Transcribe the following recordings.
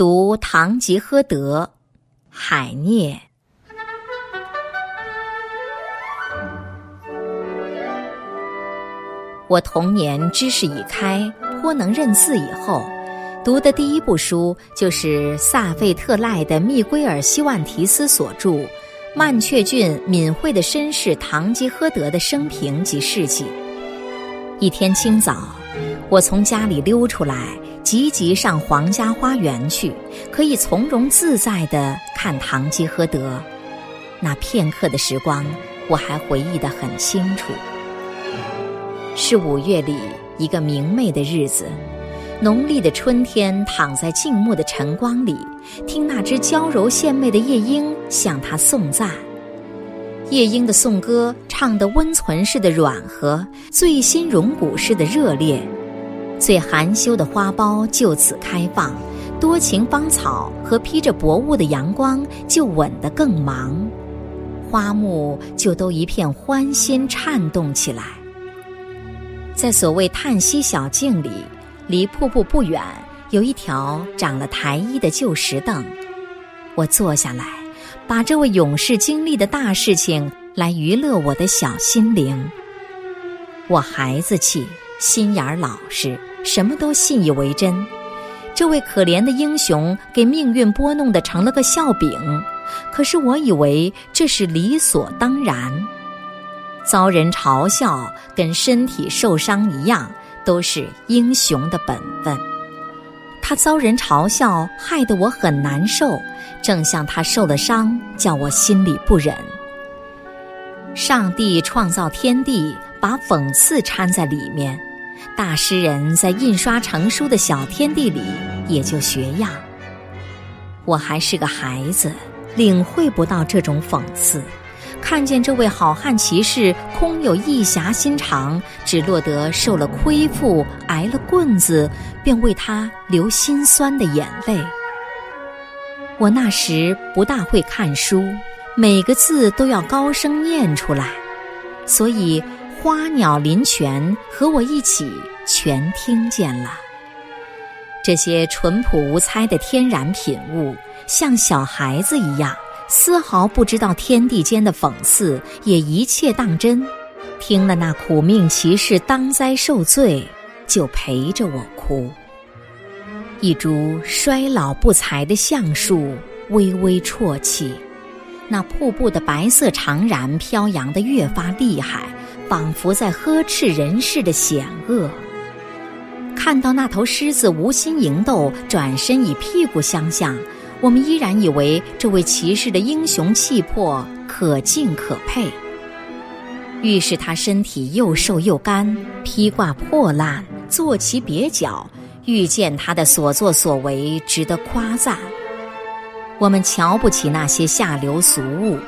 读《堂吉诃德》，海涅。我童年知识已开，颇能认字。以后读的第一部书就是萨费特赖的密圭尔·希万提斯所著。曼雀郡敏慧的绅士堂吉诃德的生平及事迹。一天清早，我从家里溜出来，急急上皇家花园去，可以从容自在地看堂吉诃德。那片刻的时光，我还回忆得很清楚。是五月里一个明媚的日子。浓丽的春天，躺在静默的晨光里，听那只娇柔献媚的夜莺向他颂赞。夜莺的颂歌唱得温存似的软和，醉心融骨似的热烈。最含羞的花苞就此开放，多情芳草和披着薄雾的阳光就吻得更忙，花木就都一片欢欣颤动起来。在所谓叹息小径里。离瀑布不远，有一条长了苔衣的旧石凳。我坐下来，把这位勇士经历的大事情来娱乐我的小心灵。我孩子气，心眼儿老实，什么都信以为真。这位可怜的英雄给命运拨弄的成了个笑柄，可是我以为这是理所当然。遭人嘲笑，跟身体受伤一样。都是英雄的本分。他遭人嘲笑，害得我很难受，正像他受了伤，叫我心里不忍。上帝创造天地，把讽刺掺在里面，大诗人在印刷成书的小天地里也就学样。我还是个孩子，领会不到这种讽刺。看见这位好汉骑士空有一侠心肠，只落得受了亏负、挨了棍子，便为他流心酸的眼泪。我那时不大会看书，每个字都要高声念出来，所以花鸟林泉和我一起全听见了。这些淳朴无猜的天然品物，像小孩子一样。丝毫不知道天地间的讽刺，也一切当真。听了那苦命骑士当灾受罪，就陪着我哭。一株衰老不才的橡树微微啜泣，那瀑布的白色长髯飘扬得越发厉害，仿佛在呵斥人世的险恶。看到那头狮子无心迎斗，转身以屁股相向。我们依然以为这位骑士的英雄气魄可敬可佩。愈是他身体又瘦又干，披挂破烂，坐骑蹩脚，愈见他的所作所为值得夸赞。我们瞧不起那些下流俗物，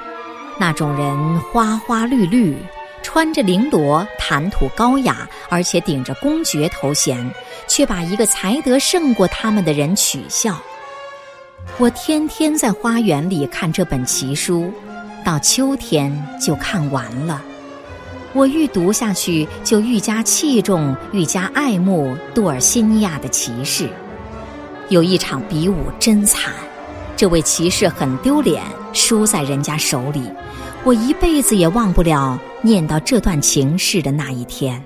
那种人花花绿绿，穿着绫罗，谈吐高雅，而且顶着公爵头衔，却把一个才德胜过他们的人取笑。我天天在花园里看这本奇书，到秋天就看完了。我愈读下去，就愈加器重、愈加爱慕杜尔西尼亚的骑士。有一场比武真惨，这位骑士很丢脸，输在人家手里。我一辈子也忘不了念到这段情事的那一天。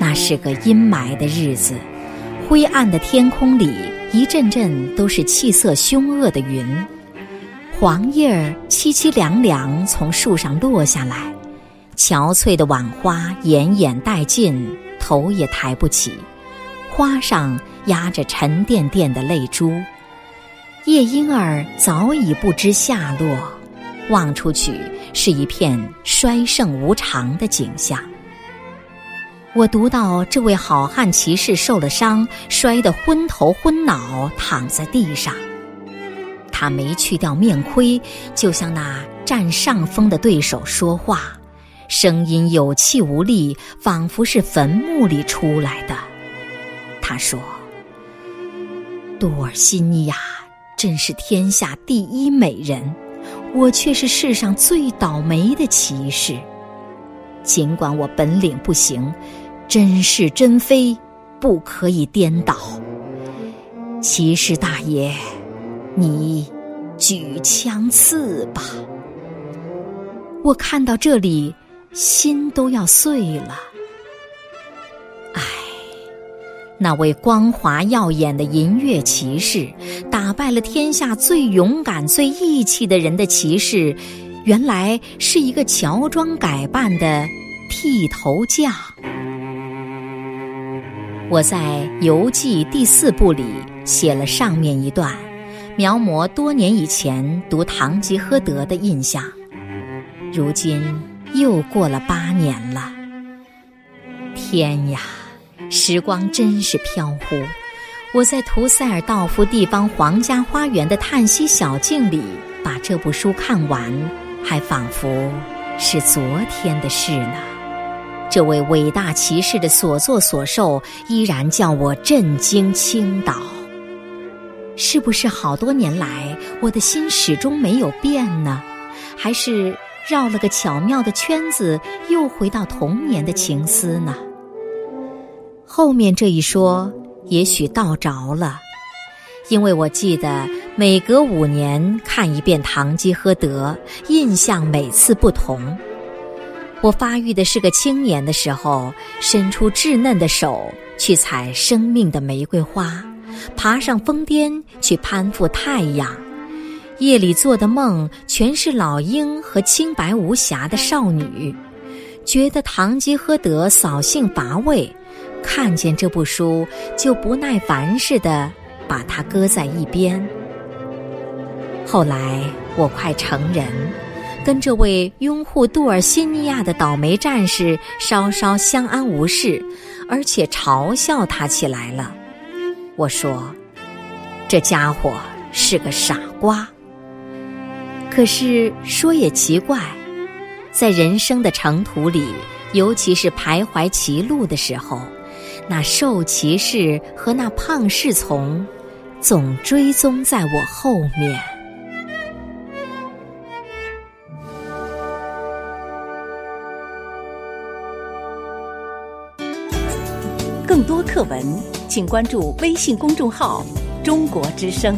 那是个阴霾的日子，灰暗的天空里。一阵阵都是气色凶恶的云，黄叶儿凄凄凉凉从树上落下来，憔悴的晚花奄奄殆尽，头也抬不起，花上压着沉甸甸的泪珠，夜莺儿早已不知下落，望出去是一片衰盛无常的景象。我读到这位好汉骑士受了伤，摔得昏头昏脑，躺在地上。他没去掉面盔，就像那占上风的对手说话，声音有气无力，仿佛是坟墓里出来的。他说：“杜尔西尼亚真是天下第一美人，我却是世上最倒霉的骑士。尽管我本领不行。”真是真非，不可以颠倒。骑士大爷，你举枪刺吧！我看到这里，心都要碎了。那位光华耀眼的银月骑士，打败了天下最勇敢、最义气的人的骑士，原来是一个乔装改扮的剃头匠。我在游记第四部里写了上面一段，描摹多年以前读《堂吉诃德》的印象。如今又过了八年了，天呀，时光真是飘忽。我在图塞尔道夫地方皇家花园的叹息小径里把这部书看完，还仿佛是昨天的事呢。这位伟大骑士的所作所受依然叫我震惊倾倒。是不是好多年来我的心始终没有变呢？还是？绕了个巧妙的圈子，又回到童年的情思呢。后面这一说，也许道着了，因为我记得每隔五年看一遍《堂吉诃德》，印象每次不同。我发育的是个青年的时候，伸出稚嫩的手去采生命的玫瑰花，爬上峰巅去攀附太阳。夜里做的梦全是老鹰和清白无瑕的少女，觉得堂吉诃德扫兴乏味，看见这部书就不耐烦似的把它搁在一边。后来我快成人，跟这位拥护杜尔西尼亚的倒霉战士稍稍相安无事，而且嘲笑他起来了。我说：“这家伙是个傻瓜。”可是说也奇怪，在人生的长途里，尤其是徘徊歧路的时候，那瘦骑士和那胖侍从，总追踪在我后面。更多课文，请关注微信公众号“中国之声”。